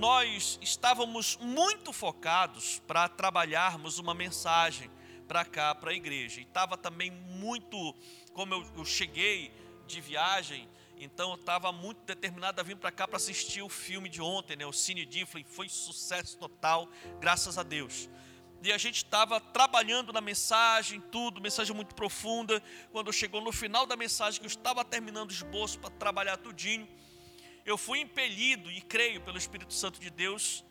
nós estávamos muito focados para trabalharmos uma mensagem para cá, para a igreja. E estava também muito, como eu, eu cheguei de viagem, então eu estava muito determinado a vir para cá para assistir o filme de ontem, né? O Cine Difflin, foi sucesso total, graças a Deus. E a gente estava trabalhando na mensagem, tudo, mensagem muito profunda. Quando chegou no final da mensagem, que eu estava terminando o esboço para trabalhar tudinho, eu fui impelido e creio pelo Espírito Santo de Deus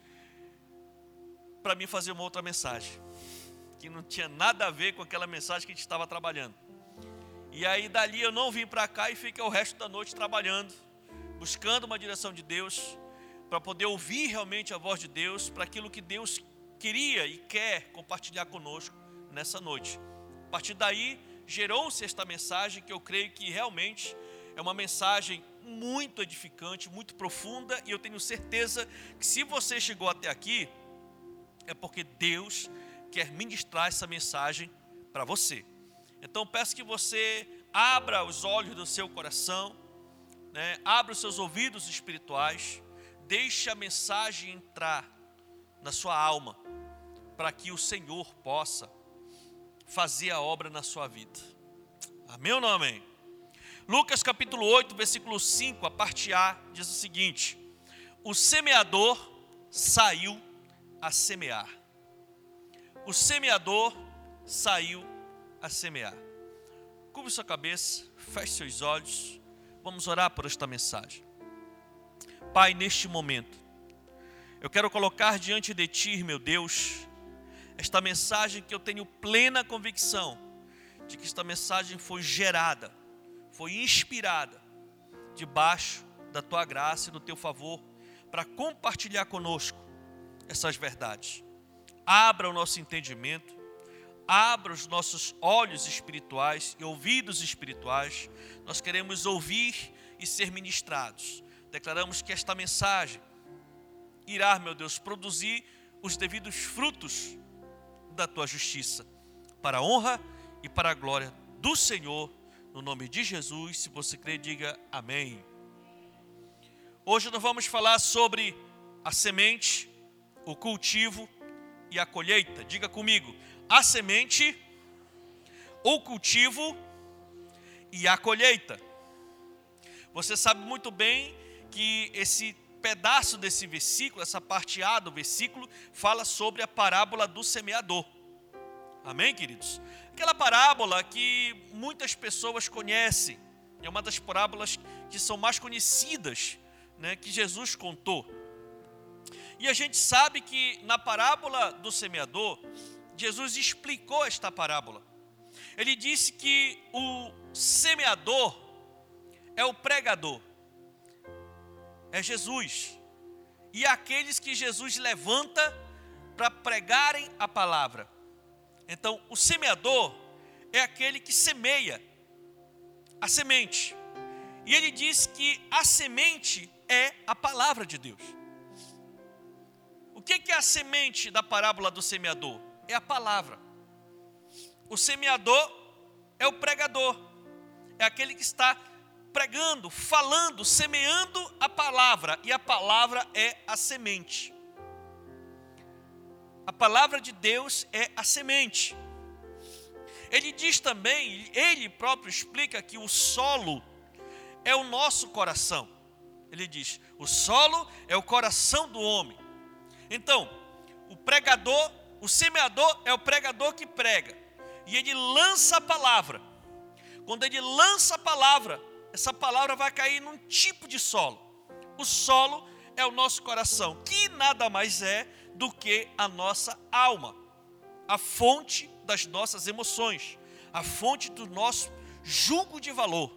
para mim fazer uma outra mensagem, que não tinha nada a ver com aquela mensagem que a gente estava trabalhando. E aí dali eu não vim para cá e fiquei o resto da noite trabalhando, buscando uma direção de Deus, para poder ouvir realmente a voz de Deus, para aquilo que Deus queria e quer compartilhar conosco nessa noite. A partir daí, gerou-se esta mensagem que eu creio que realmente é uma mensagem muito edificante, muito profunda, e eu tenho certeza que se você chegou até aqui, é porque Deus quer ministrar essa mensagem para você. Então peço que você abra os olhos do seu coração, né? abra os seus ouvidos espirituais, deixe a mensagem entrar na sua alma, para que o Senhor possa fazer a obra na sua vida. Amém ou não amém? Lucas capítulo 8, versículo 5, a parte A, diz o seguinte: O semeador saiu a semear. O semeador saiu a semear. Curve sua cabeça, feche seus olhos. Vamos orar por esta mensagem. Pai, neste momento, eu quero colocar diante de Ti, meu Deus, esta mensagem que eu tenho plena convicção de que esta mensagem foi gerada, foi inspirada debaixo da Tua graça e do Teu favor para compartilhar conosco essas verdades. Abra o nosso entendimento, abra os nossos olhos espirituais e ouvidos espirituais. Nós queremos ouvir e ser ministrados. Declaramos que esta mensagem irá, meu Deus, produzir os devidos frutos da tua justiça, para a honra e para a glória do Senhor, no nome de Jesus. Se você crê, diga amém. Hoje nós vamos falar sobre a semente, o cultivo e a colheita. Diga comigo: a semente, o cultivo e a colheita. Você sabe muito bem que esse pedaço desse versículo, essa parte A do versículo, fala sobre a parábola do semeador. Amém, queridos? Aquela parábola que muitas pessoas conhecem, é uma das parábolas que são mais conhecidas, né, que Jesus contou. E a gente sabe que na parábola do semeador, Jesus explicou esta parábola. Ele disse que o semeador é o pregador é Jesus. E aqueles que Jesus levanta para pregarem a palavra. Então, o semeador é aquele que semeia a semente. E ele diz que a semente é a palavra de Deus. O que é a semente da parábola do semeador? É a palavra. O semeador é o pregador, é aquele que está pregando, falando, semeando a palavra, e a palavra é a semente. A palavra de Deus é a semente. Ele diz também, ele próprio explica que o solo é o nosso coração. Ele diz: o solo é o coração do homem. Então, o pregador, o semeador é o pregador que prega, e ele lança a palavra. Quando ele lança a palavra, essa palavra vai cair num tipo de solo. O solo é o nosso coração, que nada mais é do que a nossa alma, a fonte das nossas emoções, a fonte do nosso julgo de valor.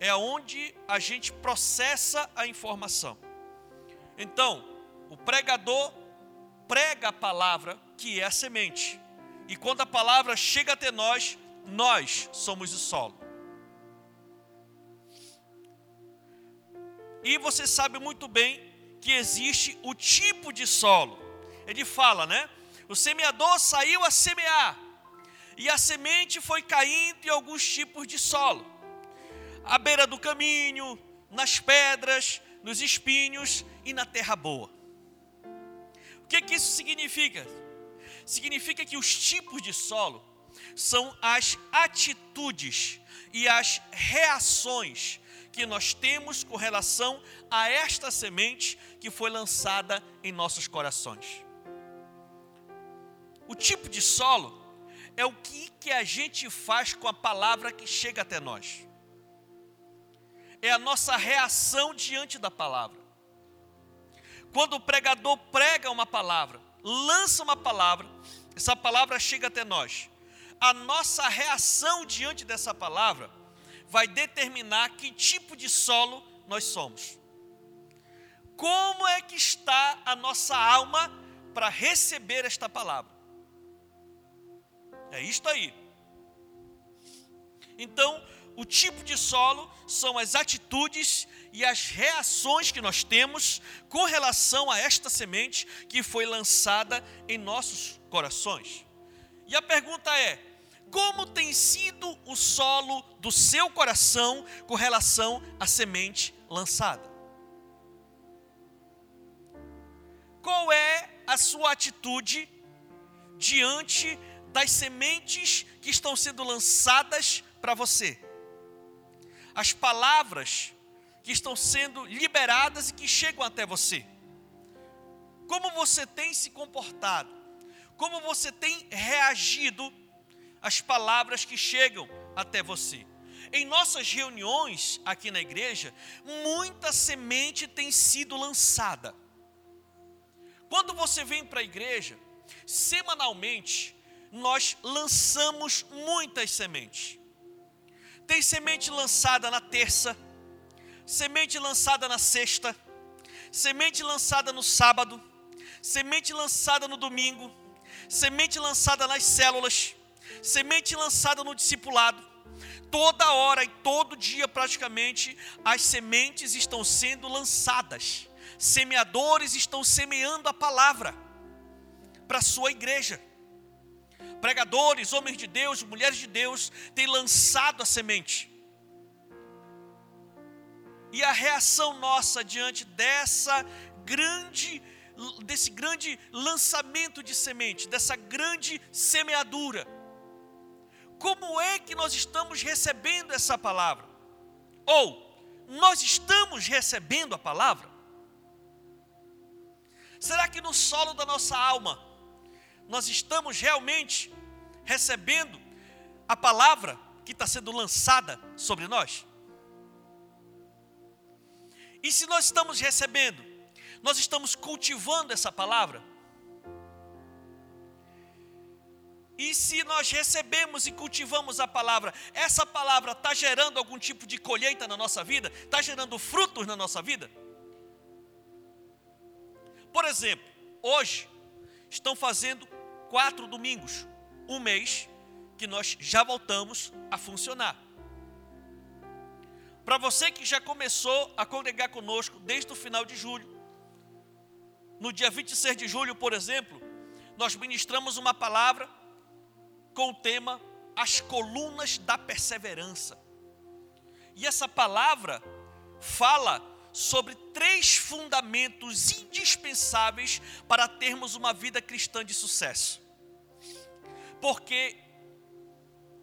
É onde a gente processa a informação. Então, o pregador prega a palavra, que é a semente. E quando a palavra chega até nós, nós somos o solo. E você sabe muito bem que existe o tipo de solo. Ele fala, né? O semeador saiu a semear, e a semente foi caindo em alguns tipos de solo. À beira do caminho, nas pedras, nos espinhos e na terra boa. O que, que isso significa? Significa que os tipos de solo são as atitudes e as reações que nós temos com relação a esta semente que foi lançada em nossos corações. O tipo de solo é o que, que a gente faz com a palavra que chega até nós. É a nossa reação diante da palavra. Quando o pregador prega uma palavra, lança uma palavra, essa palavra chega até nós. A nossa reação diante dessa palavra vai determinar que tipo de solo nós somos. Como é que está a nossa alma para receber esta palavra? É isto aí. Então, o tipo de solo são as atitudes e as reações que nós temos com relação a esta semente que foi lançada em nossos corações. E a pergunta é: como tem sido o solo do seu coração com relação à semente lançada? Qual é a sua atitude diante das sementes que estão sendo lançadas para você. As palavras que estão sendo liberadas e que chegam até você. Como você tem se comportado? Como você tem reagido às palavras que chegam até você? Em nossas reuniões aqui na igreja, muita semente tem sido lançada. Quando você vem para a igreja, semanalmente, nós lançamos muitas sementes. Tem semente lançada na terça, semente lançada na sexta, semente lançada no sábado, semente lançada no domingo, semente lançada nas células, semente lançada no discipulado. Toda hora e todo dia, praticamente, as sementes estão sendo lançadas. Semeadores estão semeando a palavra para a sua igreja pregadores, homens de Deus, mulheres de Deus, têm lançado a semente. E a reação nossa diante dessa grande desse grande lançamento de semente, dessa grande semeadura. Como é que nós estamos recebendo essa palavra? Ou nós estamos recebendo a palavra? Será que no solo da nossa alma nós estamos realmente recebendo a palavra que está sendo lançada sobre nós? E se nós estamos recebendo, nós estamos cultivando essa palavra? E se nós recebemos e cultivamos a palavra, essa palavra está gerando algum tipo de colheita na nossa vida? Está gerando frutos na nossa vida? Por exemplo, hoje estão fazendo quatro domingos, um mês, que nós já voltamos a funcionar. Para você que já começou a congregar conosco desde o final de julho, no dia 26 de julho, por exemplo, nós ministramos uma palavra com o tema As Colunas da Perseverança. E essa palavra fala sobre três fundamentos indispensáveis para termos uma vida cristã de sucesso porque,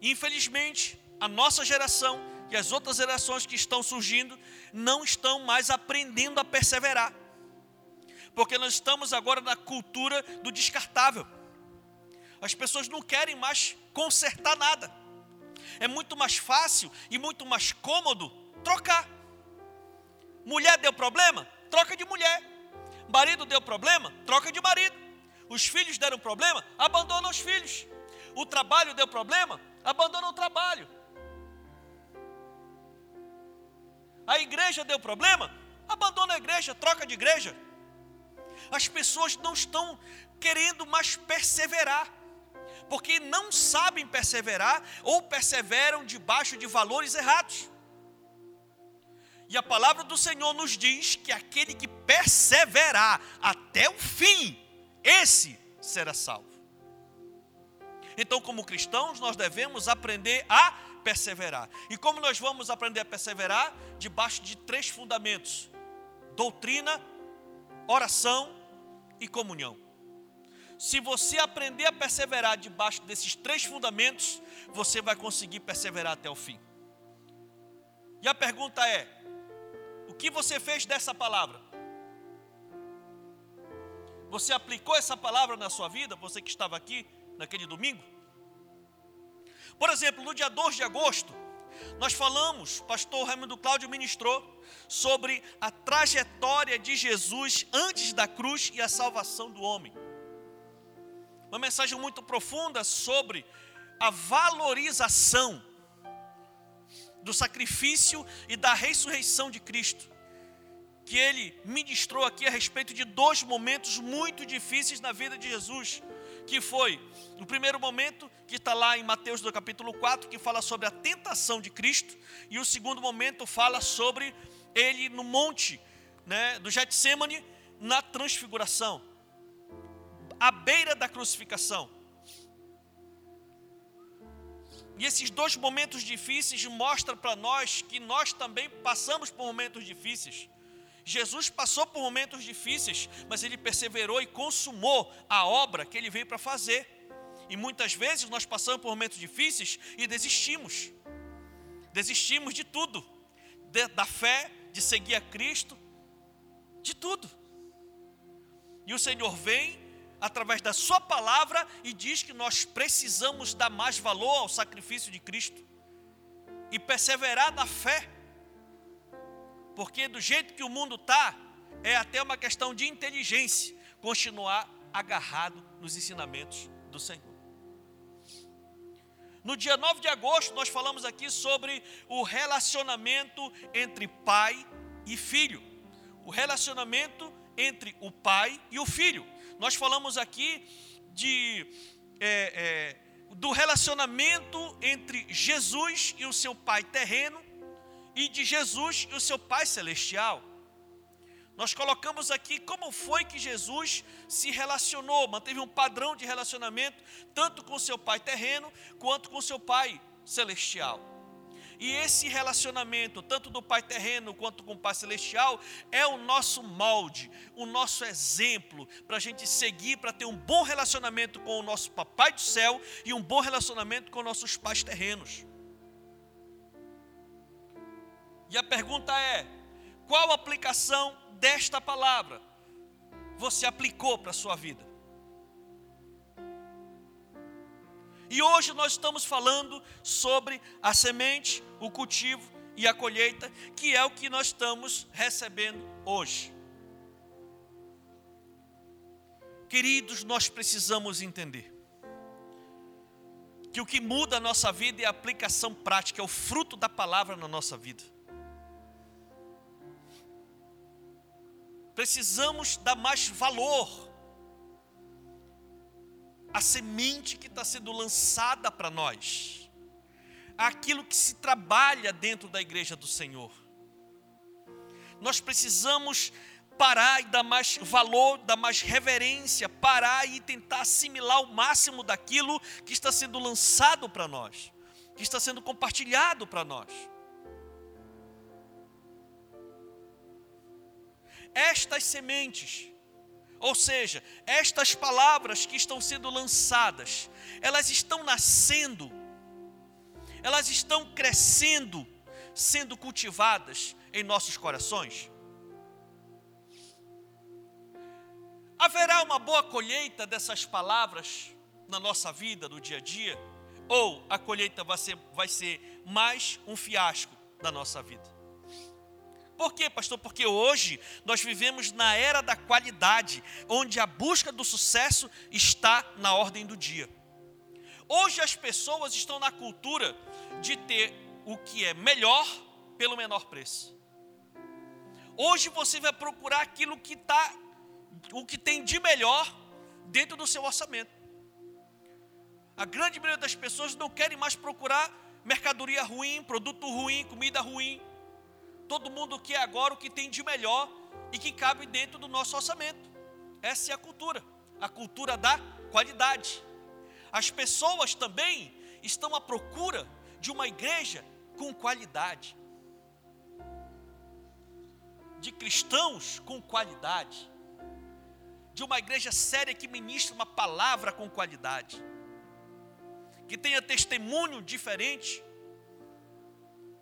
infelizmente, a nossa geração e as outras gerações que estão surgindo não estão mais aprendendo a perseverar, porque nós estamos agora na cultura do descartável. As pessoas não querem mais consertar nada. É muito mais fácil e muito mais cômodo trocar. Mulher deu problema? Troca de mulher. Marido deu problema? Troca de marido. Os filhos deram problema? Abandona os filhos o trabalho deu problema, abandona o trabalho. A igreja deu problema, abandona a igreja, troca de igreja. As pessoas não estão querendo mais perseverar, porque não sabem perseverar ou perseveram debaixo de valores errados. E a palavra do Senhor nos diz que aquele que perseverar até o fim, esse será salvo. Então, como cristãos, nós devemos aprender a perseverar. E como nós vamos aprender a perseverar? Debaixo de três fundamentos doutrina, oração e comunhão. Se você aprender a perseverar debaixo desses três fundamentos, você vai conseguir perseverar até o fim. E a pergunta é: o que você fez dessa palavra? Você aplicou essa palavra na sua vida, você que estava aqui naquele domingo? Por exemplo, no dia 2 de agosto, nós falamos, pastor Raimundo Cláudio ministrou, sobre a trajetória de Jesus antes da cruz e a salvação do homem. Uma mensagem muito profunda sobre a valorização do sacrifício e da ressurreição de Cristo. Que ele ministrou aqui a respeito de dois momentos muito difíceis na vida de Jesus que foi o primeiro momento, que está lá em Mateus do capítulo 4, que fala sobre a tentação de Cristo, e o segundo momento fala sobre ele no monte né, do Getsemane, na transfiguração, à beira da crucificação. E esses dois momentos difíceis mostram para nós que nós também passamos por momentos difíceis. Jesus passou por momentos difíceis, mas ele perseverou e consumou a obra que ele veio para fazer. E muitas vezes nós passamos por momentos difíceis e desistimos. Desistimos de tudo, de, da fé, de seguir a Cristo, de tudo. E o Senhor vem através da Sua palavra e diz que nós precisamos dar mais valor ao sacrifício de Cristo e perseverar na fé porque do jeito que o mundo está, é até uma questão de inteligência continuar agarrado nos ensinamentos do Senhor. No dia 9 de agosto, nós falamos aqui sobre o relacionamento entre pai e filho. O relacionamento entre o pai e o filho. Nós falamos aqui de, é, é, do relacionamento entre Jesus e o seu pai terreno e de Jesus e o seu Pai Celestial. Nós colocamos aqui como foi que Jesus se relacionou, manteve um padrão de relacionamento, tanto com seu Pai terreno, quanto com seu Pai Celestial. E esse relacionamento, tanto do Pai terreno quanto com o Pai celestial, é o nosso molde, o nosso exemplo para a gente seguir, para ter um bom relacionamento com o nosso Papai do céu e um bom relacionamento com nossos pais terrenos. E a pergunta é: qual aplicação desta palavra você aplicou para a sua vida? E hoje nós estamos falando sobre a semente, o cultivo e a colheita, que é o que nós estamos recebendo hoje. Queridos, nós precisamos entender que o que muda a nossa vida é a aplicação prática, é o fruto da palavra na nossa vida. precisamos dar mais valor à semente que está sendo lançada para nós, aquilo que se trabalha dentro da igreja do Senhor. Nós precisamos parar e dar mais valor, dar mais reverência, parar e tentar assimilar o máximo daquilo que está sendo lançado para nós, que está sendo compartilhado para nós. estas sementes, ou seja, estas palavras que estão sendo lançadas, elas estão nascendo, elas estão crescendo, sendo cultivadas em nossos corações. Haverá uma boa colheita dessas palavras na nossa vida, no dia a dia? Ou a colheita vai ser, vai ser mais um fiasco da nossa vida? Por quê, pastor? Porque hoje nós vivemos na era da qualidade, onde a busca do sucesso está na ordem do dia. Hoje as pessoas estão na cultura de ter o que é melhor pelo menor preço. Hoje você vai procurar aquilo que está, o que tem de melhor dentro do seu orçamento. A grande maioria das pessoas não querem mais procurar mercadoria ruim, produto ruim, comida ruim Todo mundo quer agora o que tem de melhor e que cabe dentro do nosso orçamento. Essa é a cultura, a cultura da qualidade. As pessoas também estão à procura de uma igreja com qualidade. de cristãos com qualidade, de uma igreja séria que ministra uma palavra com qualidade, que tenha testemunho diferente,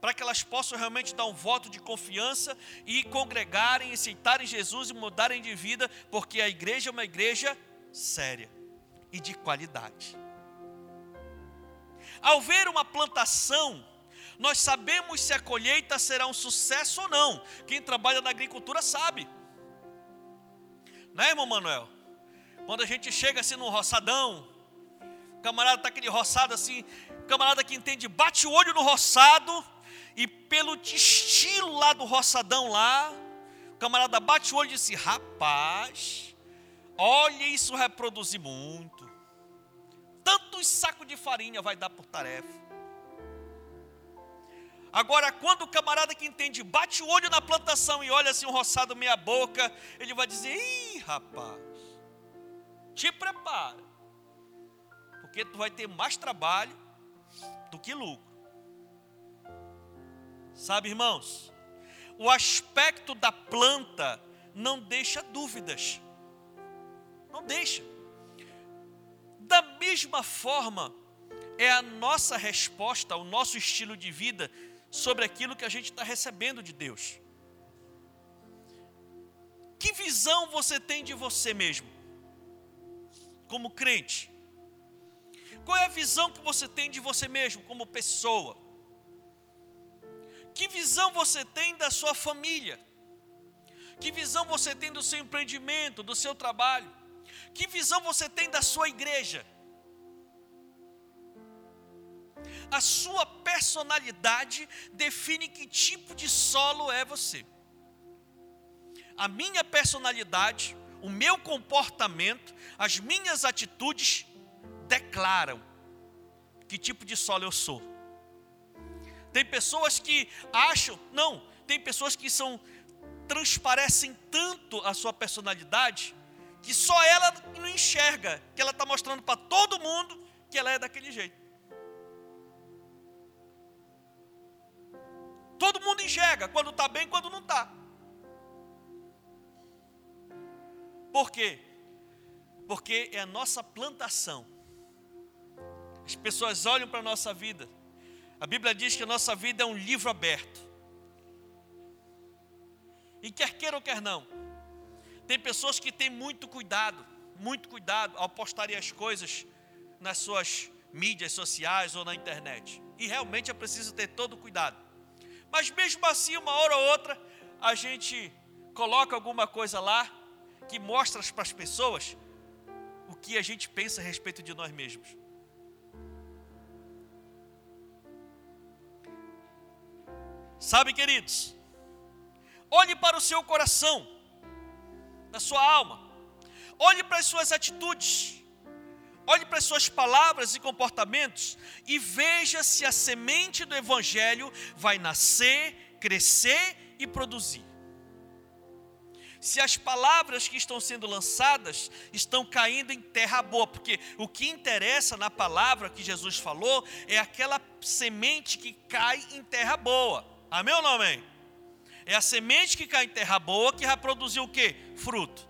para que elas possam realmente dar um voto de confiança e congregarem, aceitarem Jesus e mudarem de vida, porque a igreja é uma igreja séria e de qualidade. Ao ver uma plantação, nós sabemos se a colheita será um sucesso ou não. Quem trabalha na agricultura sabe. Né, irmão Manuel? Quando a gente chega assim num roçadão, o camarada está aquele roçado assim, o camarada que entende, bate o olho no roçado, e pelo estilo lá do roçadão lá, o camarada bate o olho e diz: rapaz, olha isso reproduzir muito. Tantos sacos de farinha vai dar por tarefa. Agora, quando o camarada que entende bate o olho na plantação e olha assim um roçado meia boca, ele vai dizer: Ih, rapaz, te prepara, porque tu vai ter mais trabalho do que lucro. Sabe, irmãos, o aspecto da planta não deixa dúvidas, não deixa. Da mesma forma, é a nossa resposta, o nosso estilo de vida sobre aquilo que a gente está recebendo de Deus. Que visão você tem de você mesmo, como crente? Qual é a visão que você tem de você mesmo, como pessoa? Que visão você tem da sua família? Que visão você tem do seu empreendimento, do seu trabalho? Que visão você tem da sua igreja? a sua personalidade define que tipo de solo é você. A minha personalidade, o meu comportamento, as minhas atitudes declaram que tipo de solo eu sou. Tem pessoas que acham, não, tem pessoas que são transparecem tanto a sua personalidade que só ela não enxerga, que ela está mostrando para todo mundo que ela é daquele jeito. Todo mundo enxerga quando está bem quando não está. Por quê? Porque é a nossa plantação. As pessoas olham para a nossa vida. A Bíblia diz que a nossa vida é um livro aberto. E quer queira ou quer não, tem pessoas que têm muito cuidado, muito cuidado ao postarem as coisas nas suas mídias sociais ou na internet. E realmente é preciso ter todo cuidado. Mas mesmo assim, uma hora ou outra, a gente coloca alguma coisa lá que mostra para as pessoas o que a gente pensa a respeito de nós mesmos. Sabe, queridos, olhe para o seu coração, na sua alma, olhe para as suas atitudes, Olhe para as suas palavras e comportamentos e veja se a semente do Evangelho vai nascer, crescer e produzir. Se as palavras que estão sendo lançadas estão caindo em terra boa, porque o que interessa na palavra que Jesus falou é aquela semente que cai em terra boa. Amém ou não amém? É a semente que cai em terra boa que vai produzir o que? Fruto.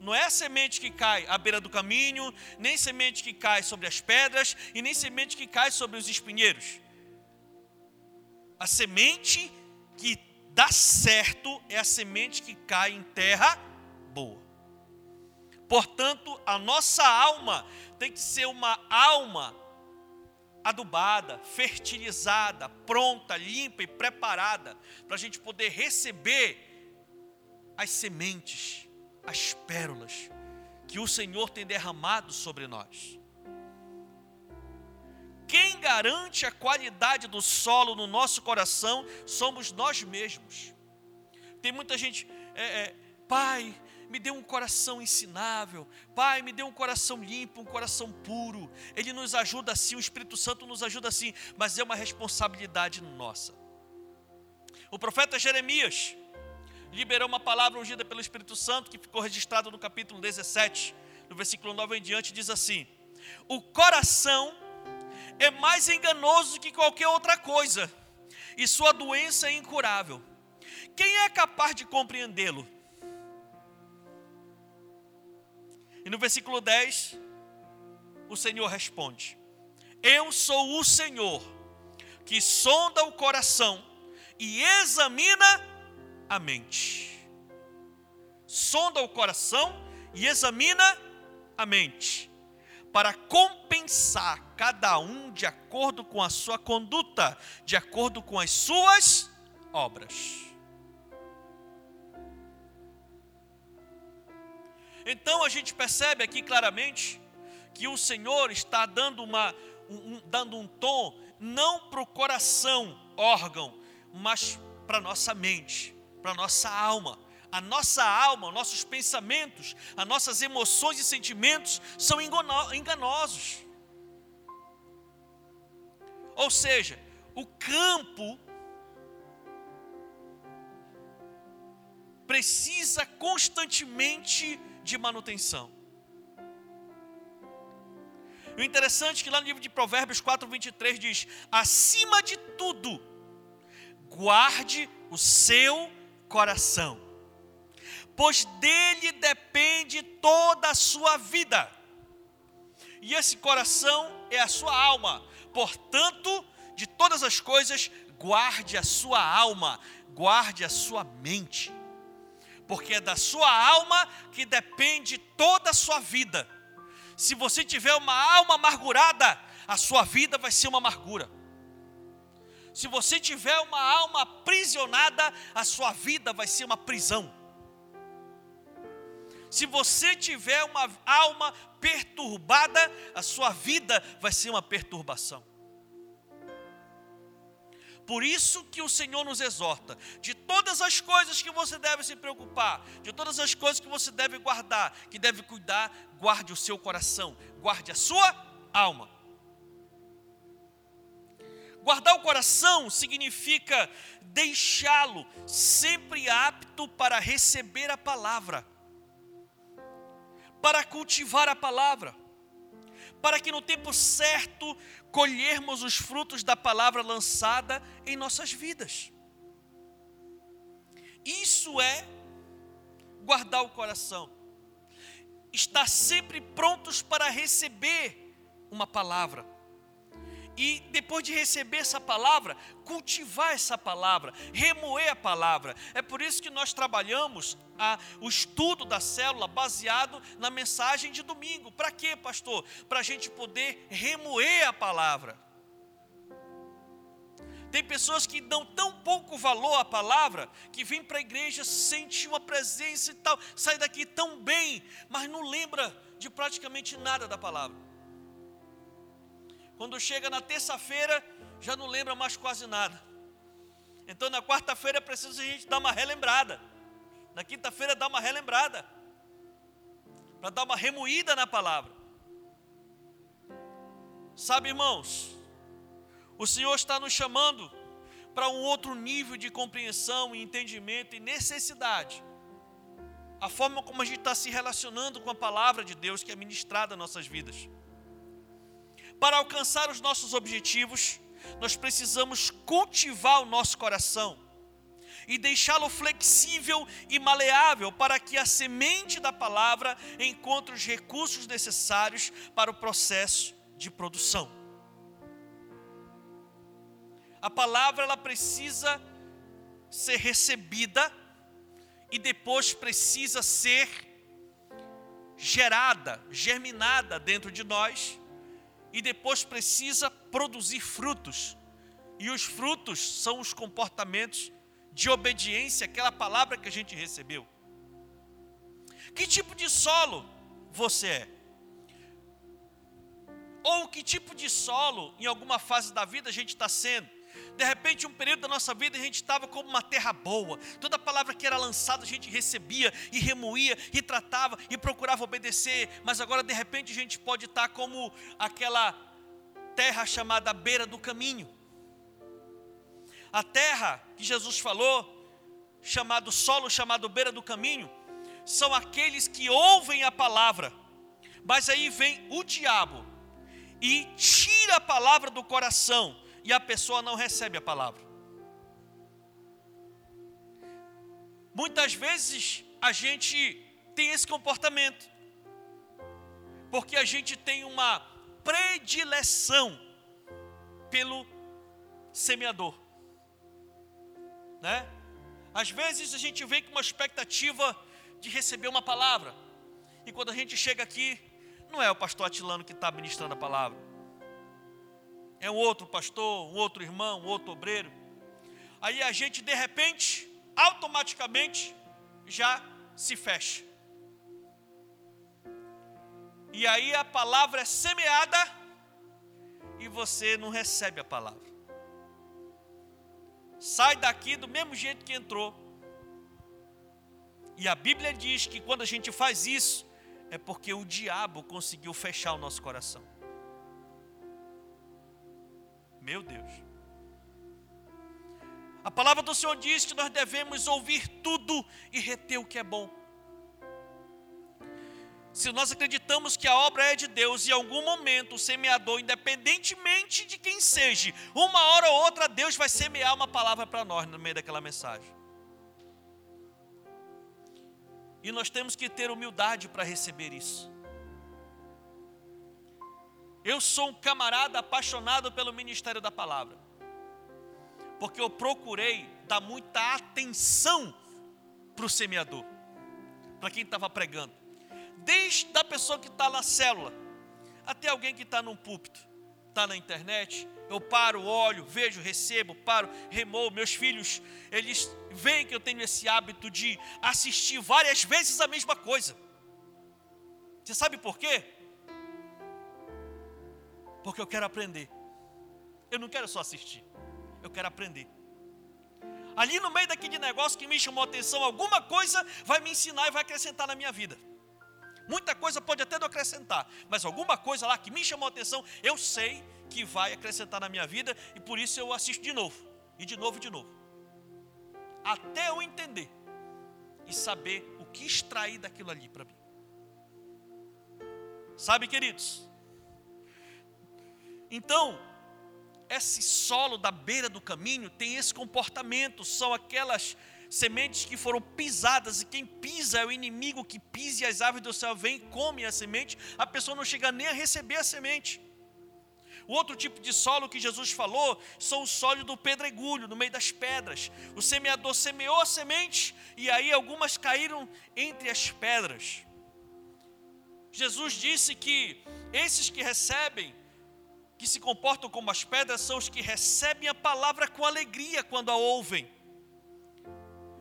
Não é a semente que cai à beira do caminho, nem semente que cai sobre as pedras e nem semente que cai sobre os espinheiros. A semente que dá certo é a semente que cai em terra boa. Portanto, a nossa alma tem que ser uma alma adubada, fertilizada, pronta, limpa e preparada para a gente poder receber as sementes as pérolas que o Senhor tem derramado sobre nós. Quem garante a qualidade do solo no nosso coração somos nós mesmos. Tem muita gente, é, é, Pai, me dê um coração ensinável, Pai, me dê um coração limpo, um coração puro. Ele nos ajuda assim, o Espírito Santo nos ajuda assim, mas é uma responsabilidade nossa. O profeta Jeremias, liberou uma palavra ungida pelo Espírito Santo, que ficou registrado no capítulo 17, no versículo 9 em diante, diz assim: O coração é mais enganoso que qualquer outra coisa, e sua doença é incurável. quem é capaz de compreendê-lo? E no versículo 10, o Senhor responde: Eu sou o Senhor que sonda o coração e examina a mente. Sonda o coração e examina a mente, para compensar cada um de acordo com a sua conduta, de acordo com as suas obras. Então a gente percebe aqui claramente que o Senhor está dando, uma, um, dando um tom não para o coração, órgão, mas para nossa mente, para nossa alma. A nossa alma, nossos pensamentos, as nossas emoções e sentimentos são enganosos. Ou seja, o campo precisa constantemente de manutenção. E o interessante é que lá no livro de Provérbios 4, 23 diz: acima de tudo, guarde o seu coração, pois dele depende toda a sua vida. E esse coração é a sua alma. Portanto, de todas as coisas, guarde a sua alma, guarde a sua mente. Porque é da sua alma que depende toda a sua vida. Se você tiver uma alma amargurada, a sua vida vai ser uma amargura. Se você tiver uma alma aprisionada, a sua vida vai ser uma prisão. Se você tiver uma alma perturbada, a sua vida vai ser uma perturbação. Por isso que o Senhor nos exorta, de todas as coisas que você deve se preocupar, de todas as coisas que você deve guardar, que deve cuidar, guarde o seu coração, guarde a sua alma. Guardar o coração significa deixá-lo sempre apto para receber a palavra, para cultivar a palavra, para que no tempo certo colhermos os frutos da palavra lançada em nossas vidas. Isso é guardar o coração, estar sempre prontos para receber uma palavra e depois de receber essa palavra, cultivar essa palavra, remoer a palavra. É por isso que nós trabalhamos a, o estudo da célula baseado na mensagem de domingo. Para quê, pastor? Para a gente poder remoer a palavra. Tem pessoas que dão tão pouco valor à palavra que vem para a igreja, sente uma presença e tal, sai daqui tão bem, mas não lembra de praticamente nada da palavra. Quando chega na terça-feira, já não lembra mais quase nada. Então na quarta-feira preciso a gente dar uma relembrada. Na quinta-feira dar uma relembrada. Para dar uma remoída na palavra. Sabe, irmãos, o Senhor está nos chamando para um outro nível de compreensão e entendimento e necessidade. A forma como a gente está se relacionando com a palavra de Deus que é ministrada em nossas vidas. Para alcançar os nossos objetivos, nós precisamos cultivar o nosso coração e deixá-lo flexível e maleável para que a semente da palavra encontre os recursos necessários para o processo de produção. A palavra ela precisa ser recebida e depois precisa ser gerada, germinada dentro de nós e depois precisa produzir frutos. E os frutos são os comportamentos de obediência àquela palavra que a gente recebeu. Que tipo de solo você é? Ou que tipo de solo, em alguma fase da vida, a gente está sendo? De repente, um período da nossa vida, a gente estava como uma terra boa. Toda palavra que era lançada, a gente recebia e remoía e tratava e procurava obedecer. Mas agora, de repente, a gente pode estar como aquela terra chamada beira do caminho. A terra que Jesus falou, chamado solo, chamado beira do caminho, são aqueles que ouvem a palavra, mas aí vem o diabo e tira a palavra do coração e a pessoa não recebe a palavra. Muitas vezes a gente tem esse comportamento, porque a gente tem uma predileção pelo semeador, né? Às vezes a gente vem com uma expectativa de receber uma palavra, e quando a gente chega aqui, não é o pastor Atilano que está ministrando a palavra, é um outro pastor, um outro irmão, um outro obreiro. Aí a gente de repente, automaticamente, já se fecha. E aí a palavra é semeada e você não recebe a palavra. Sai daqui do mesmo jeito que entrou. E a Bíblia diz que quando a gente faz isso, é porque o diabo conseguiu fechar o nosso coração. Meu Deus. A palavra do Senhor diz que nós devemos ouvir tudo e reter o que é bom. Se nós acreditamos que a obra é de Deus, em algum momento o semeador, independentemente de quem seja, uma hora ou outra Deus vai semear uma palavra para nós no meio daquela mensagem. E nós temos que ter humildade para receber isso. Eu sou um camarada apaixonado pelo ministério da palavra, porque eu procurei dar muita atenção para o semeador, para quem estava pregando, desde a pessoa que está na célula, até alguém que está num púlpito, está na internet. Eu paro, olho, vejo, recebo, paro, remoo. Meus filhos, eles veem que eu tenho esse hábito de assistir várias vezes a mesma coisa. Você sabe por quê? Porque eu quero aprender. Eu não quero só assistir, eu quero aprender. Ali no meio daquele negócio que me chamou a atenção, alguma coisa vai me ensinar e vai acrescentar na minha vida. Muita coisa pode até não acrescentar, mas alguma coisa lá que me chamou a atenção, eu sei que vai acrescentar na minha vida e por isso eu assisto de novo, e de novo e de novo. Até eu entender e saber o que extrair daquilo ali para mim. Sabe, queridos, então, esse solo da beira do caminho tem esse comportamento, são aquelas sementes que foram pisadas, e quem pisa é o inimigo que pisa e as aves do céu vêm e comem a semente, a pessoa não chega nem a receber a semente. O outro tipo de solo que Jesus falou são o solo do pedregulho, no meio das pedras. O semeador semeou a semente e aí algumas caíram entre as pedras. Jesus disse que esses que recebem que se comportam como as pedras são os que recebem a palavra com alegria quando a ouvem,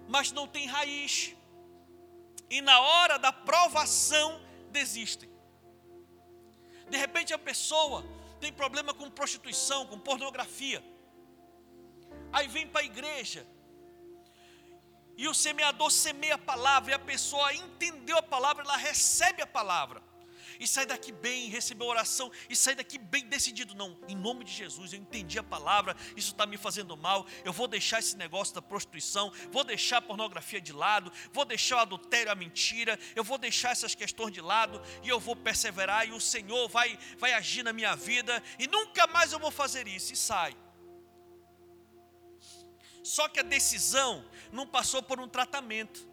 mas não têm raiz, e na hora da provação desistem. De repente a pessoa tem problema com prostituição, com pornografia, aí vem para a igreja, e o semeador semeia a palavra, e a pessoa entendeu a palavra, ela recebe a palavra e sai daqui bem, recebeu oração e sai daqui bem decidido. Não, em nome de Jesus, eu entendi a palavra, isso está me fazendo mal. Eu vou deixar esse negócio da prostituição, vou deixar a pornografia de lado, vou deixar o adultério, a mentira, eu vou deixar essas questões de lado e eu vou perseverar. E o Senhor vai, vai agir na minha vida e nunca mais eu vou fazer isso. E sai. Só que a decisão não passou por um tratamento.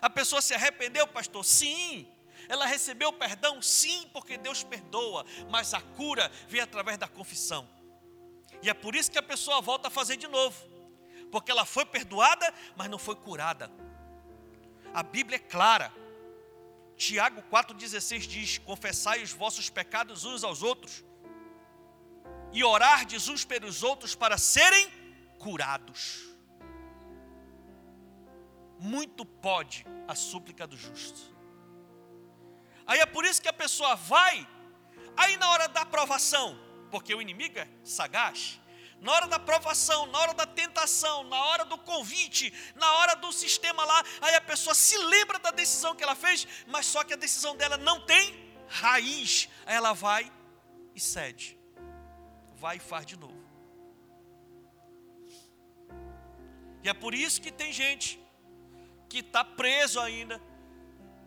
A pessoa se arrependeu, pastor? Sim. Ela recebeu perdão? Sim, porque Deus perdoa, mas a cura vem através da confissão. E é por isso que a pessoa volta a fazer de novo, porque ela foi perdoada, mas não foi curada. A Bíblia é clara. Tiago 4,16 diz: Confessai os vossos pecados uns aos outros, e orardes uns pelos outros para serem curados. Muito pode a súplica do justo. Aí é por isso que a pessoa vai, aí na hora da aprovação, porque o inimigo é sagaz, na hora da aprovação, na hora da tentação, na hora do convite, na hora do sistema lá, aí a pessoa se lembra da decisão que ela fez, mas só que a decisão dela não tem raiz. Aí ela vai e cede. Vai e faz de novo. E é por isso que tem gente que está preso ainda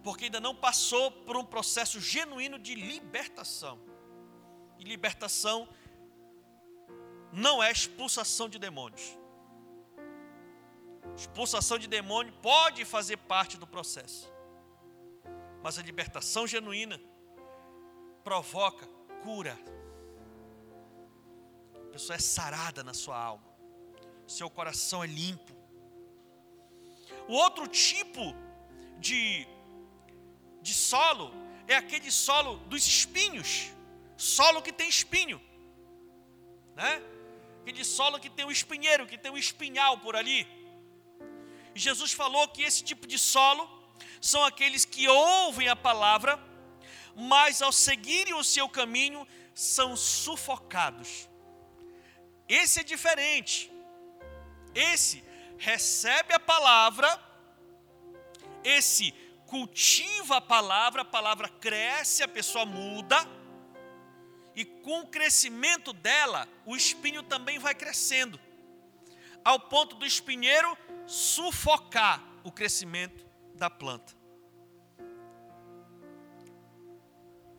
porque ainda não passou por um processo genuíno de libertação. E libertação não é expulsação de demônios. Expulsação de demônio pode fazer parte do processo. Mas a libertação genuína provoca cura. A pessoa é sarada na sua alma. Seu coração é limpo. O outro tipo de, de solo é aquele solo dos espinhos. Solo que tem espinho. Né? Aquele solo que tem um espinheiro, que tem um espinhal por ali. E Jesus falou que esse tipo de solo são aqueles que ouvem a palavra, mas ao seguirem o seu caminho são sufocados. Esse é diferente. Esse recebe a palavra, esse cultiva a palavra, a palavra cresce, a pessoa muda, e com o crescimento dela, o espinho também vai crescendo, ao ponto do espinheiro sufocar o crescimento da planta.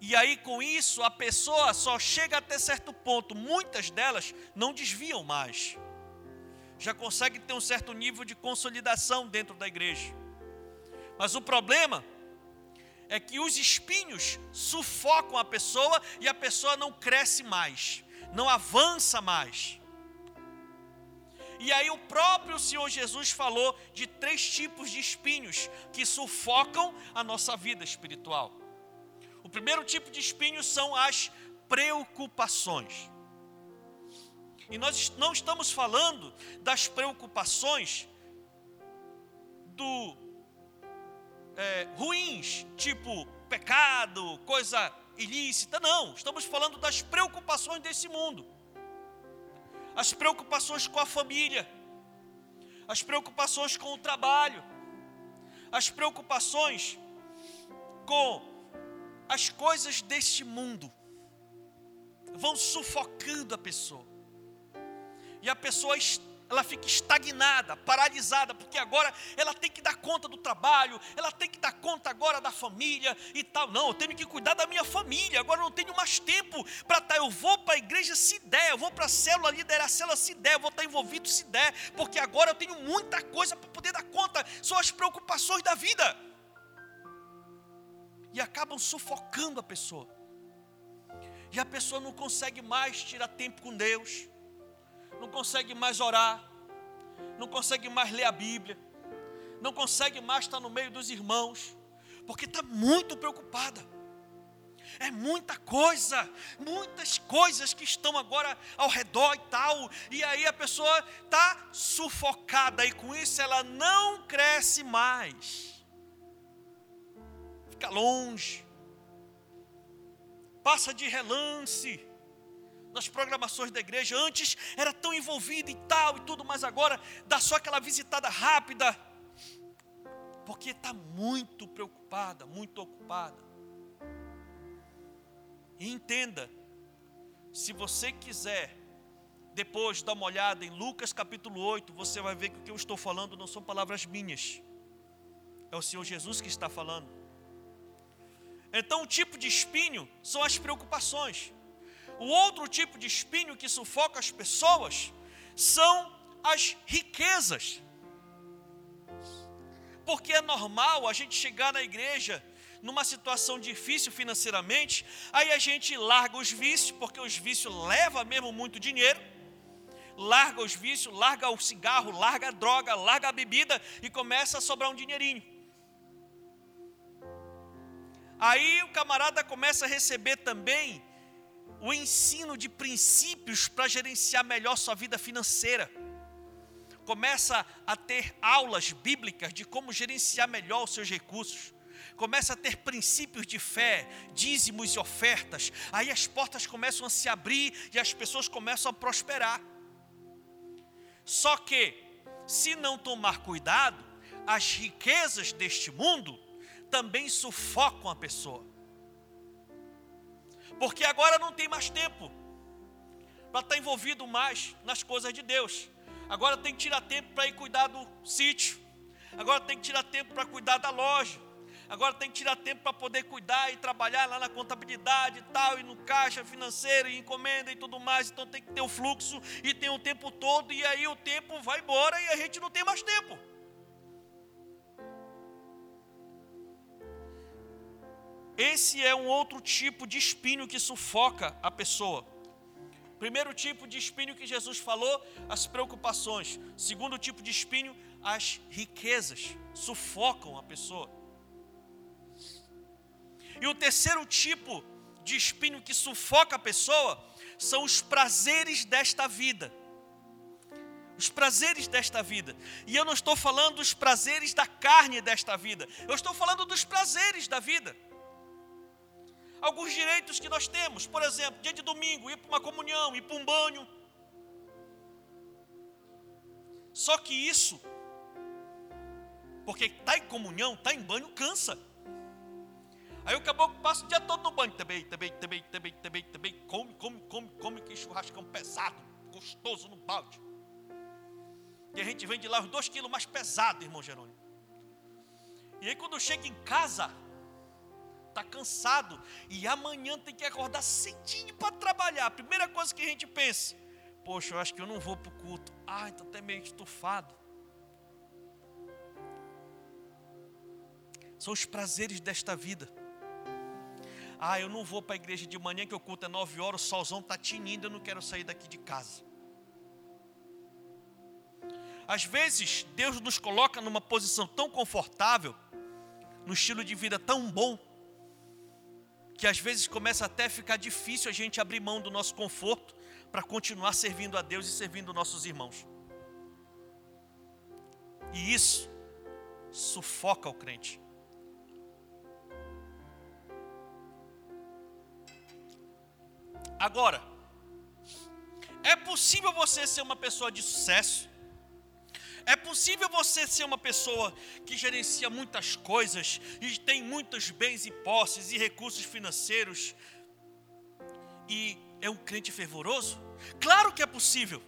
E aí, com isso, a pessoa só chega até certo ponto, muitas delas não desviam mais, já conseguem ter um certo nível de consolidação dentro da igreja. Mas o problema é que os espinhos sufocam a pessoa e a pessoa não cresce mais, não avança mais. E aí o próprio Senhor Jesus falou de três tipos de espinhos que sufocam a nossa vida espiritual. O primeiro tipo de espinho são as preocupações. E nós não estamos falando das preocupações do é, ruins, tipo pecado, coisa ilícita. Não, estamos falando das preocupações desse mundo. As preocupações com a família, as preocupações com o trabalho, as preocupações com as coisas deste mundo vão sufocando a pessoa. E a pessoa ela fica estagnada, paralisada, porque agora ela tem que dar conta do trabalho, ela tem que dar conta agora da família e tal. Não, eu tenho que cuidar da minha família, agora eu não tenho mais tempo para estar. Tá, eu vou para a igreja se der, eu vou para a célula liderar a célula se der, eu vou estar envolvido se der, porque agora eu tenho muita coisa para poder dar conta, são as preocupações da vida. E acabam sufocando a pessoa. E a pessoa não consegue mais tirar tempo com Deus não consegue mais orar, não consegue mais ler a Bíblia, não consegue mais estar no meio dos irmãos, porque está muito preocupada. É muita coisa, muitas coisas que estão agora ao redor e tal, e aí a pessoa está sufocada, e com isso ela não cresce mais, fica longe, passa de relance, nas programações da igreja. Antes era tão envolvido e tal e tudo, mas agora dá só aquela visitada rápida, porque está muito preocupada, muito ocupada. E entenda, se você quiser depois dar uma olhada em Lucas capítulo 8, você vai ver que o que eu estou falando não são palavras minhas, é o Senhor Jesus que está falando. Então, o tipo de espinho são as preocupações. O outro tipo de espinho que sufoca as pessoas são as riquezas. Porque é normal a gente chegar na igreja numa situação difícil financeiramente, aí a gente larga os vícios, porque os vícios levam mesmo muito dinheiro, larga os vícios, larga o cigarro, larga a droga, larga a bebida e começa a sobrar um dinheirinho. Aí o camarada começa a receber também o ensino de princípios para gerenciar melhor sua vida financeira. Começa a ter aulas bíblicas de como gerenciar melhor os seus recursos. Começa a ter princípios de fé, dízimos e ofertas. Aí as portas começam a se abrir e as pessoas começam a prosperar. Só que, se não tomar cuidado, as riquezas deste mundo também sufocam a pessoa porque agora não tem mais tempo para estar tá envolvido mais nas coisas de Deus. Agora tem que tirar tempo para ir cuidar do sítio. Agora tem que tirar tempo para cuidar da loja. agora tem que tirar tempo para poder cuidar e trabalhar lá na contabilidade e tal, e no caixa financeiro, e encomenda e tudo mais. Então tem que ter o fluxo e tem o tempo todo, e aí o tempo vai embora e a gente não tem mais tempo. Esse é um outro tipo de espinho que sufoca a pessoa. Primeiro tipo de espinho que Jesus falou, as preocupações. Segundo tipo de espinho, as riquezas sufocam a pessoa. E o terceiro tipo de espinho que sufoca a pessoa são os prazeres desta vida. Os prazeres desta vida. E eu não estou falando dos prazeres da carne desta vida. Eu estou falando dos prazeres da vida alguns direitos que nós temos. Por exemplo, dia de domingo, ir para uma comunhão, ir para um banho. Só que isso, porque está em comunhão, está em banho, cansa. Aí o caboclo passa o dia todo no banho, também, também, também, também, também, também, come, come, come, come, que churrascão pesado, gostoso no balde. E a gente vende lá os dois quilos mais pesados, irmão Jerônimo. E aí quando chega em casa, está cansado e amanhã tem que acordar cedinho para trabalhar. A primeira coisa que a gente pensa, poxa, eu acho que eu não vou para o culto. Ai, estou até meio estufado. São os prazeres desta vida. Ah, eu não vou para a igreja de manhã que o culto é nove horas, o solzão está tinindo, eu não quero sair daqui de casa. Às vezes, Deus nos coloca numa posição tão confortável, no estilo de vida tão bom, que às vezes começa até a ficar difícil a gente abrir mão do nosso conforto para continuar servindo a Deus e servindo nossos irmãos. E isso sufoca o crente. Agora, é possível você ser uma pessoa de sucesso, é possível você ser uma pessoa que gerencia muitas coisas e tem muitos bens e posses e recursos financeiros e é um crente fervoroso? Claro que é possível.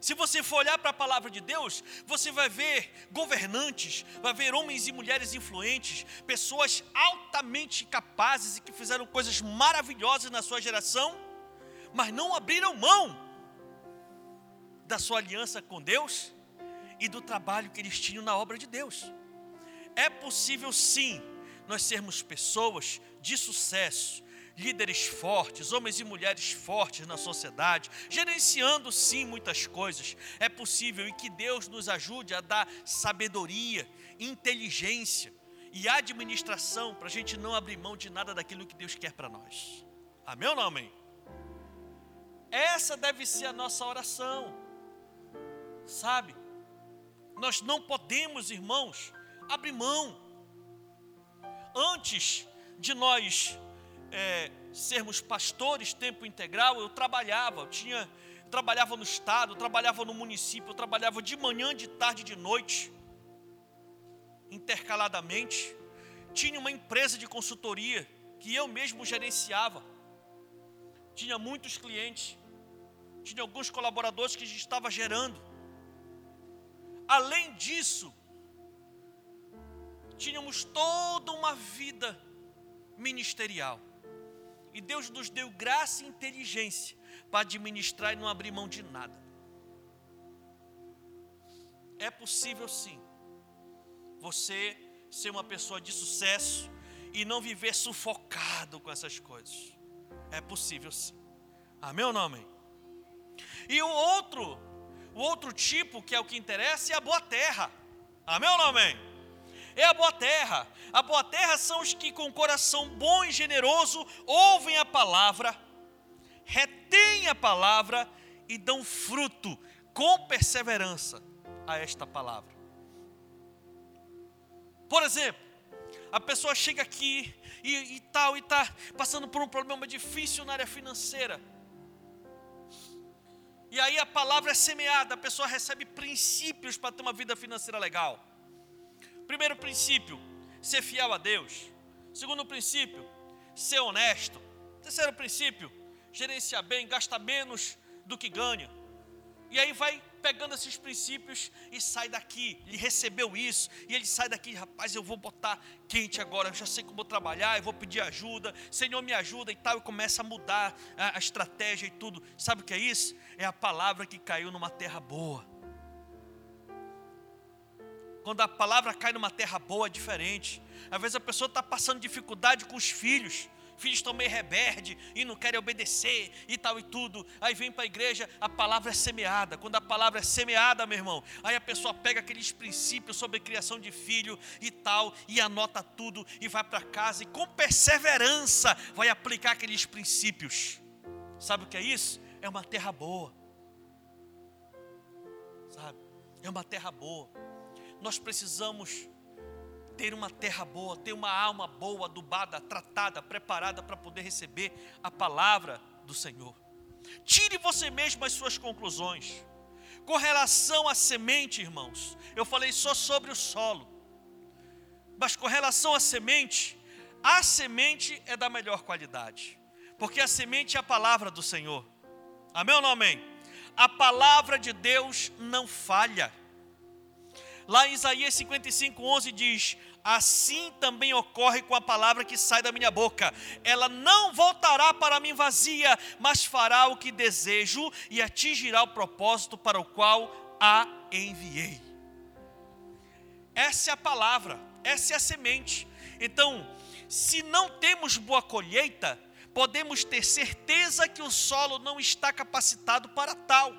Se você for olhar para a palavra de Deus, você vai ver governantes, vai ver homens e mulheres influentes, pessoas altamente capazes e que fizeram coisas maravilhosas na sua geração, mas não abriram mão da sua aliança com Deus e do trabalho que eles tinham na obra de Deus. É possível sim nós sermos pessoas de sucesso, líderes fortes, homens e mulheres fortes na sociedade, gerenciando sim muitas coisas. É possível e que Deus nos ajude a dar sabedoria, inteligência e administração para a gente não abrir mão de nada daquilo que Deus quer para nós. Amém ou não amém? Essa deve ser a nossa oração, sabe? Nós não podemos, irmãos, abrir mão. Antes de nós é, sermos pastores tempo integral, eu trabalhava, eu tinha, trabalhava no estado, trabalhava no município, eu trabalhava de manhã, de tarde, de noite, intercaladamente. Tinha uma empresa de consultoria que eu mesmo gerenciava. Tinha muitos clientes, tinha alguns colaboradores que a gente estava gerando. Além disso, tínhamos toda uma vida ministerial. E Deus nos deu graça e inteligência para administrar e não abrir mão de nada. É possível sim, você ser uma pessoa de sucesso e não viver sufocado com essas coisas. É possível sim. Amém ou não amém? E o outro o outro tipo, que é o que interessa, é a boa terra. Amém ou não amém? É a boa terra. A boa terra são os que com coração bom e generoso ouvem a palavra, retêm a palavra e dão fruto com perseverança a esta palavra. Por exemplo, a pessoa chega aqui e, e tal, e está passando por um problema difícil na área financeira. E aí a palavra é semeada, a pessoa recebe princípios para ter uma vida financeira legal. Primeiro princípio, ser fiel a Deus. Segundo princípio, ser honesto. Terceiro princípio, gerenciar bem, gastar menos do que ganha. E aí vai pegando esses princípios e sai daqui. Ele recebeu isso e ele sai daqui, rapaz, eu vou botar quente agora, eu já sei como trabalhar, eu vou pedir ajuda, Senhor me ajuda e tal, e começa a mudar a, a estratégia e tudo. Sabe o que é isso? É a palavra que caiu numa terra boa. Quando a palavra cai numa terra boa é diferente. Às vezes a pessoa está passando dificuldade com os filhos filhos estão meio rebelde e não querem obedecer e tal e tudo. Aí vem para a igreja, a palavra é semeada. Quando a palavra é semeada, meu irmão, aí a pessoa pega aqueles princípios sobre criação de filho e tal, e anota tudo e vai para casa e com perseverança vai aplicar aqueles princípios. Sabe o que é isso? É uma terra boa. Sabe? É uma terra boa. Nós precisamos ter uma terra boa, ter uma alma boa, adubada, tratada, preparada para poder receber a palavra do Senhor. Tire você mesmo as suas conclusões. Com relação à semente, irmãos, eu falei só sobre o solo. Mas com relação à semente, a semente é da melhor qualidade. Porque a semente é a palavra do Senhor. Amém ou não amém? A palavra de Deus não falha. Lá em Isaías 55, 11 diz: assim também ocorre com a palavra que sai da minha boca. Ela não voltará para mim vazia, mas fará o que desejo e atingirá o propósito para o qual a enviei. Essa é a palavra, essa é a semente. Então, se não temos boa colheita, podemos ter certeza que o solo não está capacitado para tal.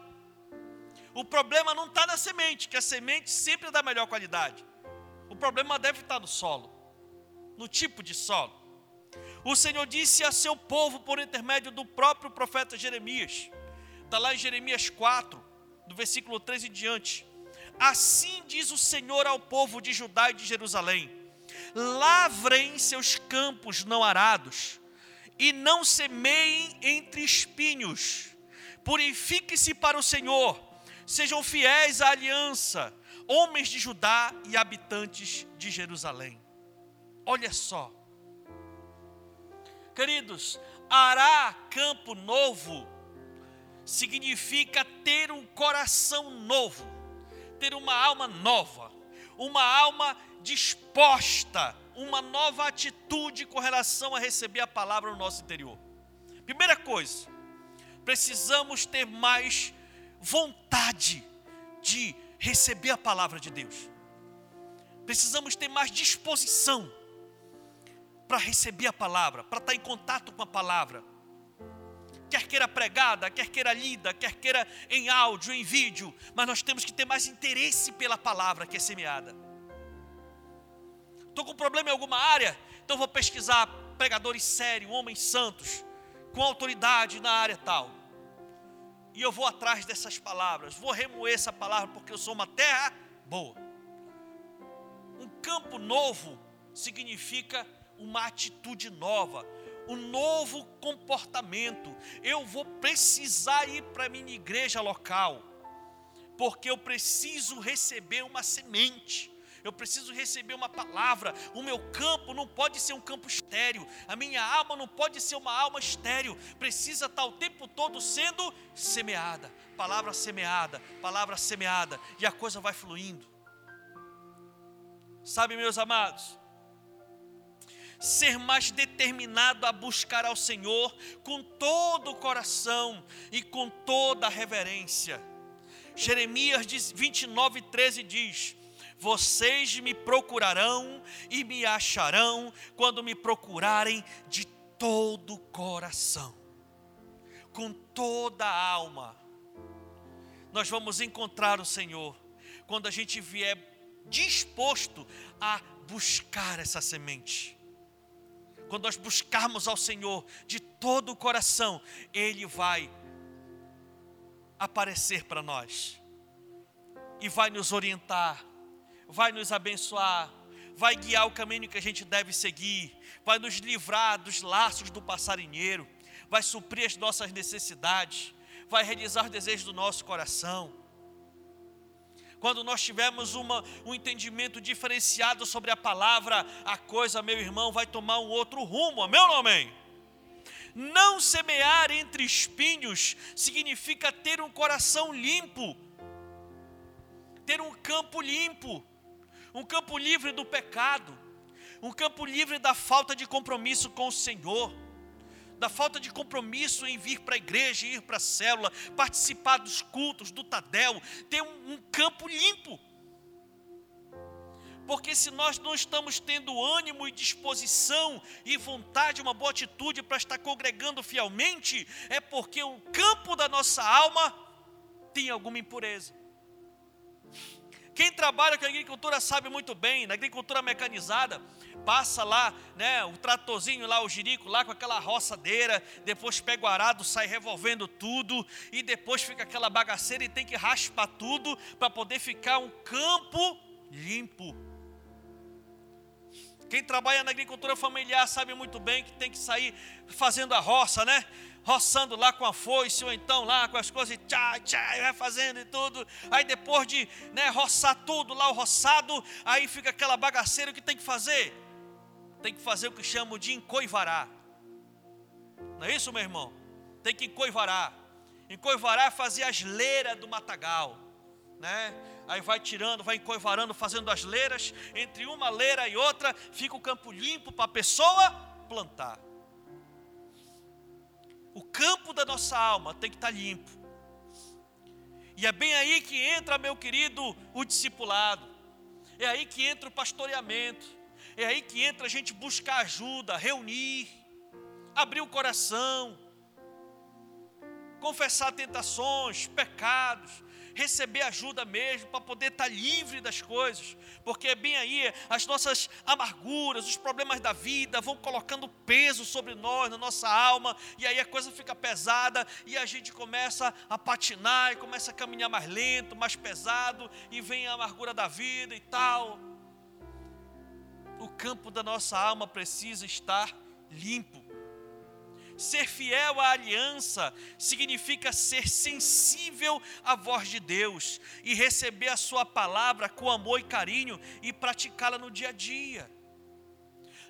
O problema não está na semente, que a semente sempre é da melhor qualidade. O problema deve estar no solo, no tipo de solo. O Senhor disse a seu povo por intermédio do próprio profeta Jeremias. Está lá em Jeremias 4, do versículo 3 em diante. Assim diz o Senhor ao povo de Judá e de Jerusalém: Lavrem seus campos não arados, e não semeiem entre espinhos. Purifique-se para o Senhor, sejam fiéis à aliança homens de Judá e habitantes de Jerusalém. Olha só, queridos, arar campo novo significa ter um coração novo, ter uma alma nova, uma alma disposta, uma nova atitude com relação a receber a palavra no nosso interior. Primeira coisa, precisamos ter mais vontade de receber a palavra de Deus. Precisamos ter mais disposição para receber a palavra, para estar em contato com a palavra. Quer queira pregada, quer queira lida, quer queira em áudio, em vídeo, mas nós temos que ter mais interesse pela palavra que é semeada. Estou com problema em alguma área, então vou pesquisar pregadores sérios, homens santos, com autoridade na área tal e eu vou atrás dessas palavras, vou remoer essa palavra porque eu sou uma terra boa. Um campo novo significa uma atitude nova, um novo comportamento. Eu vou precisar ir para a minha igreja local, porque eu preciso receber uma semente eu preciso receber uma palavra. O meu campo não pode ser um campo estéreo, a minha alma não pode ser uma alma estéreo, precisa estar o tempo todo sendo semeada. Palavra semeada, palavra semeada, e a coisa vai fluindo. Sabe, meus amados, ser mais determinado a buscar ao Senhor com todo o coração e com toda a reverência. Jeremias 29, 13 diz: vocês me procurarão e me acharão quando me procurarem de todo o coração, com toda a alma. Nós vamos encontrar o Senhor quando a gente vier disposto a buscar essa semente. Quando nós buscarmos ao Senhor de todo o coração, Ele vai aparecer para nós e vai nos orientar vai nos abençoar, vai guiar o caminho que a gente deve seguir, vai nos livrar dos laços do passarinheiro, vai suprir as nossas necessidades, vai realizar os desejos do nosso coração. Quando nós tivermos uma, um entendimento diferenciado sobre a palavra, a coisa, meu irmão, vai tomar um outro rumo, amém ou não amém? Não semear entre espinhos significa ter um coração limpo ter um campo limpo, um campo livre do pecado, um campo livre da falta de compromisso com o Senhor, da falta de compromisso em vir para a igreja, ir para a célula, participar dos cultos, do Tadel, ter um, um campo limpo. Porque se nós não estamos tendo ânimo e disposição e vontade, uma boa atitude para estar congregando fielmente, é porque o campo da nossa alma tem alguma impureza. Quem trabalha com agricultura sabe muito bem, na agricultura mecanizada, passa lá, né, o tratorzinho lá, o jirico lá com aquela roçadeira, depois pega o arado, sai revolvendo tudo e depois fica aquela bagaceira e tem que raspar tudo para poder ficar um campo limpo. Quem trabalha na agricultura familiar sabe muito bem que tem que sair fazendo a roça, né? Roçando lá com a foice, ou então lá com as coisas, tchá, tchá, vai fazendo e tudo. Aí depois de né, roçar tudo lá, o roçado, aí fica aquela bagaceira, o que tem que fazer? Tem que fazer o que chamam de encoivarar. Não é isso, meu irmão? Tem que encoivarar. Encoivarar é fazer as leiras do matagal, né? Aí vai tirando, vai encoivarando, fazendo as leiras. Entre uma leira e outra, fica o campo limpo para a pessoa plantar. O campo da nossa alma tem que estar limpo. E é bem aí que entra, meu querido, o discipulado. É aí que entra o pastoreamento. É aí que entra a gente buscar ajuda, reunir, abrir o coração, confessar tentações, pecados, receber ajuda mesmo, para poder estar livre das coisas, porque é bem aí as nossas amarguras, os problemas da vida vão colocando peso sobre nós, na nossa alma, e aí a coisa fica pesada e a gente começa a patinar e começa a caminhar mais lento, mais pesado, e vem a amargura da vida e tal. O campo da nossa alma precisa estar limpo. Ser fiel à aliança significa ser sensível à voz de Deus e receber a Sua palavra com amor e carinho e praticá-la no dia a dia.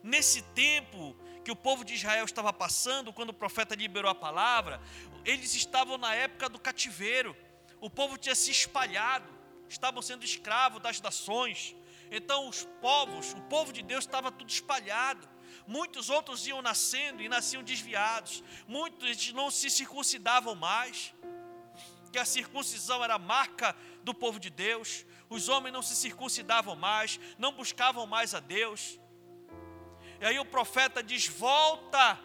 Nesse tempo que o povo de Israel estava passando, quando o profeta liberou a palavra, eles estavam na época do cativeiro, o povo tinha se espalhado, estavam sendo escravos das nações. Então, os povos, o povo de Deus estava tudo espalhado. Muitos outros iam nascendo e nasciam desviados. Muitos não se circuncidavam mais. Que a circuncisão era marca do povo de Deus. Os homens não se circuncidavam mais, não buscavam mais a Deus. E aí o profeta diz: Volta,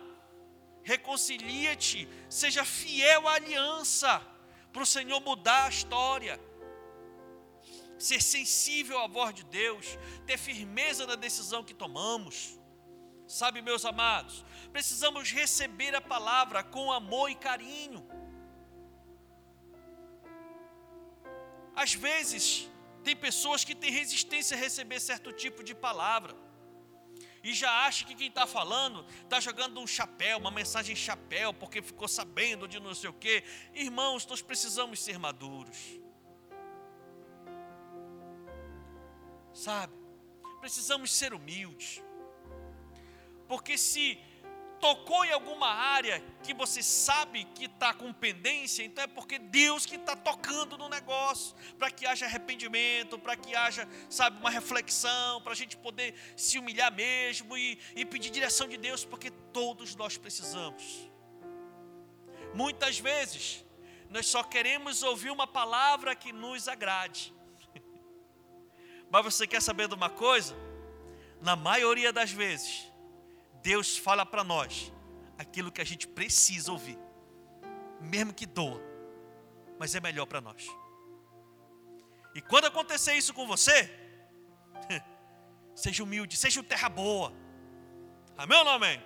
reconcilia-te, seja fiel à aliança, para o Senhor mudar a história. Ser sensível à voz de Deus, ter firmeza na decisão que tomamos. Sabe, meus amados, precisamos receber a palavra com amor e carinho. Às vezes, tem pessoas que têm resistência a receber certo tipo de palavra. E já acha que quem está falando está jogando um chapéu, uma mensagem chapéu, porque ficou sabendo de não sei o quê. Irmãos, nós precisamos ser maduros. Sabe? Precisamos ser humildes. Porque se tocou em alguma área que você sabe que está com pendência, então é porque Deus que está tocando no negócio, para que haja arrependimento, para que haja, sabe, uma reflexão, para a gente poder se humilhar mesmo e, e pedir direção de Deus, porque todos nós precisamos. Muitas vezes, nós só queremos ouvir uma palavra que nos agrade. Mas você quer saber de uma coisa? Na maioria das vezes, Deus fala para nós aquilo que a gente precisa ouvir, mesmo que doa, mas é melhor para nós. E quando acontecer isso com você, seja humilde, seja um terra boa. Amém ou não amém?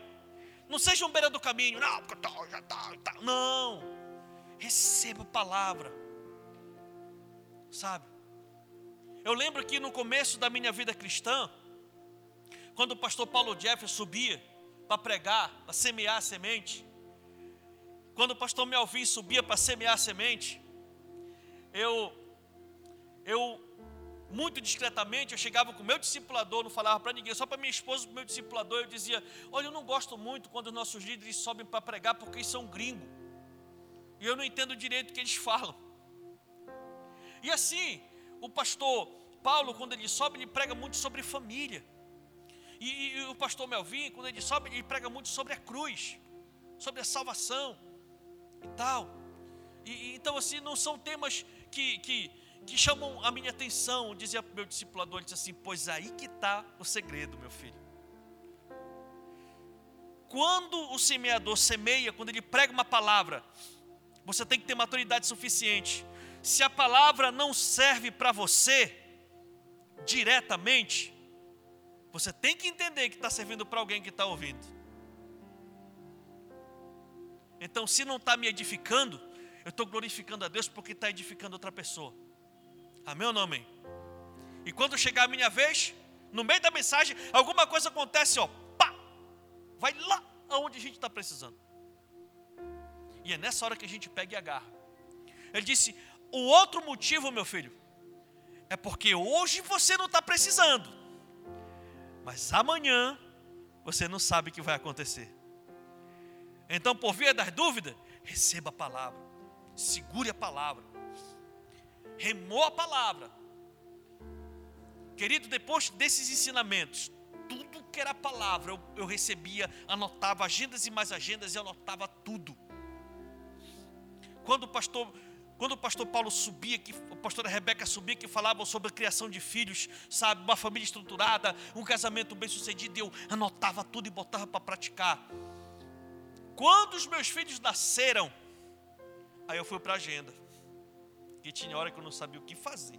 Não seja um beira do caminho, não, porque tô, já tá, tá. Não. Receba a palavra. Sabe? Eu lembro que no começo da minha vida cristã, quando o pastor Paulo Jeffers subia para pregar, para semear a semente. Quando o pastor Melvin subia para semear a semente, eu, eu muito discretamente, eu chegava com o meu discipulador, não falava para ninguém, só para minha esposa, para o meu discipulador, eu dizia: Olha, eu não gosto muito quando os nossos líderes sobem para pregar porque eles são gringos. E eu não entendo direito o que eles falam. E assim, o pastor Paulo, quando ele sobe, ele prega muito sobre família. E, e, o pastor Melvin, quando ele sobe, ele prega muito sobre a cruz, sobre a salvação e tal. E, então, assim, não são temas que, que, que chamam a minha atenção. Dizia meu discipulador, ele disse assim: Pois aí que está o segredo, meu filho. Quando o semeador semeia, quando ele prega uma palavra, você tem que ter maturidade suficiente. Se a palavra não serve para você diretamente, você tem que entender que está servindo para alguém que está ouvindo. Então, se não está me edificando, eu estou glorificando a Deus porque está edificando outra pessoa. Amém ou não amém? E quando chegar a minha vez, no meio da mensagem, alguma coisa acontece, ó, pá, vai lá aonde a gente está precisando. E é nessa hora que a gente pega e agarra. Ele disse: o outro motivo, meu filho, é porque hoje você não está precisando, mas amanhã você não sabe o que vai acontecer. Então, por via das dúvidas, receba a palavra, segure a palavra, remou a palavra. Querido, depois desses ensinamentos, tudo que era palavra eu, eu recebia, anotava agendas e mais agendas e anotava tudo. Quando o pastor quando o pastor Paulo subia, que a pastora Rebeca subia, que falava sobre a criação de filhos, sabe, uma família estruturada, um casamento bem sucedido, eu anotava tudo e botava para praticar. Quando os meus filhos nasceram, aí eu fui para a agenda. E tinha hora que eu não sabia o que fazer.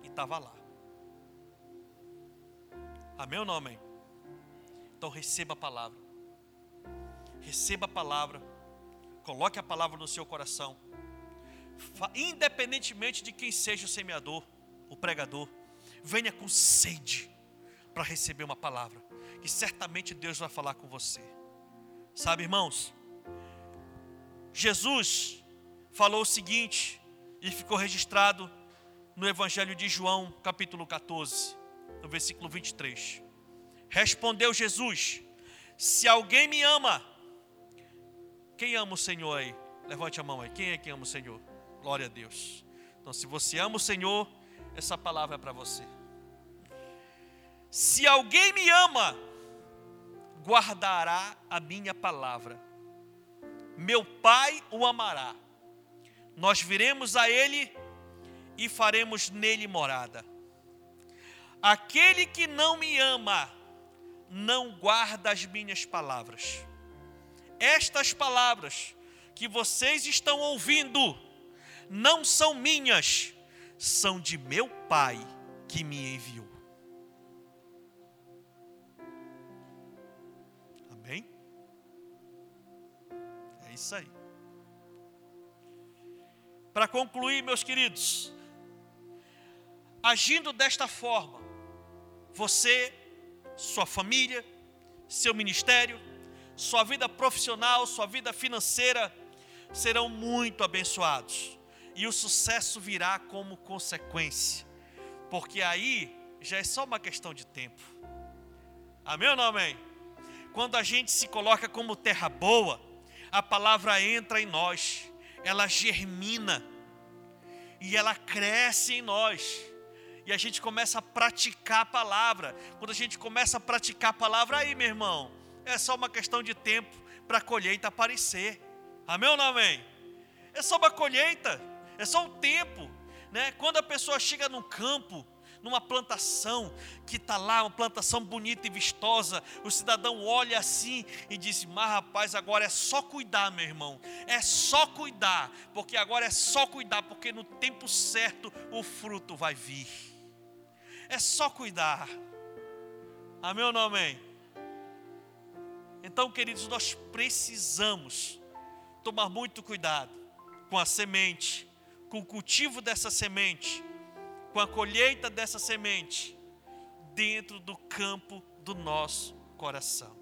E estava lá. Amém ou não amém? Então receba a palavra. Receba a palavra Coloque a palavra no seu coração. Independentemente de quem seja o semeador, o pregador, venha com sede para receber uma palavra. E certamente Deus vai falar com você. Sabe, irmãos? Jesus falou o seguinte, e ficou registrado no Evangelho de João, capítulo 14, no versículo 23. Respondeu Jesus: Se alguém me ama, quem ama o Senhor aí? Levante a mão aí. Quem é que ama o Senhor? Glória a Deus. Então, se você ama o Senhor, essa palavra é para você. Se alguém me ama, guardará a minha palavra. Meu Pai o amará. Nós viremos a Ele e faremos nele morada. Aquele que não me ama, não guarda as minhas palavras estas palavras que vocês estão ouvindo não são minhas, são de meu Pai que me enviou. Amém? É isso aí. Para concluir, meus queridos, agindo desta forma, você, sua família, seu ministério, sua vida profissional, sua vida financeira serão muito abençoados. E o sucesso virá como consequência. Porque aí já é só uma questão de tempo. Amém ou não amém? Quando a gente se coloca como terra boa, a palavra entra em nós, ela germina e ela cresce em nós. E a gente começa a praticar a palavra. Quando a gente começa a praticar a palavra, aí, meu irmão, é só uma questão de tempo para a colheita aparecer. Amém ou não amém? É só uma colheita, é só um tempo. Né? Quando a pessoa chega num campo, numa plantação que está lá, uma plantação bonita e vistosa, o cidadão olha assim e diz: Mas rapaz, agora é só cuidar, meu irmão, é só cuidar, porque agora é só cuidar, porque no tempo certo o fruto vai vir. É só cuidar. Amém ou não amém? Então, queridos, nós precisamos tomar muito cuidado com a semente, com o cultivo dessa semente, com a colheita dessa semente, dentro do campo do nosso coração.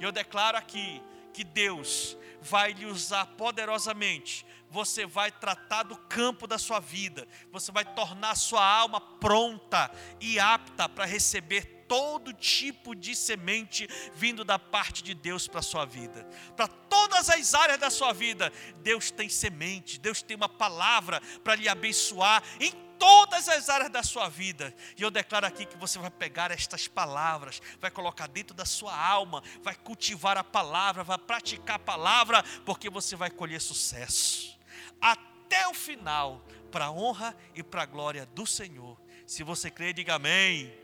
E eu declaro aqui que Deus vai lhe usar poderosamente. Você vai tratar do campo da sua vida, você vai tornar a sua alma pronta e apta para receber todo tipo de semente vindo da parte de Deus para a sua vida. Para todas as áreas da sua vida, Deus tem semente, Deus tem uma palavra para lhe abençoar em todas as áreas da sua vida. E eu declaro aqui que você vai pegar estas palavras, vai colocar dentro da sua alma, vai cultivar a palavra, vai praticar a palavra, porque você vai colher sucesso. Até o final, para a honra e para a glória do Senhor. Se você crê, diga amém.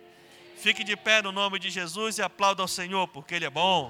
Fique de pé no nome de Jesus e aplauda ao Senhor, porque Ele é bom.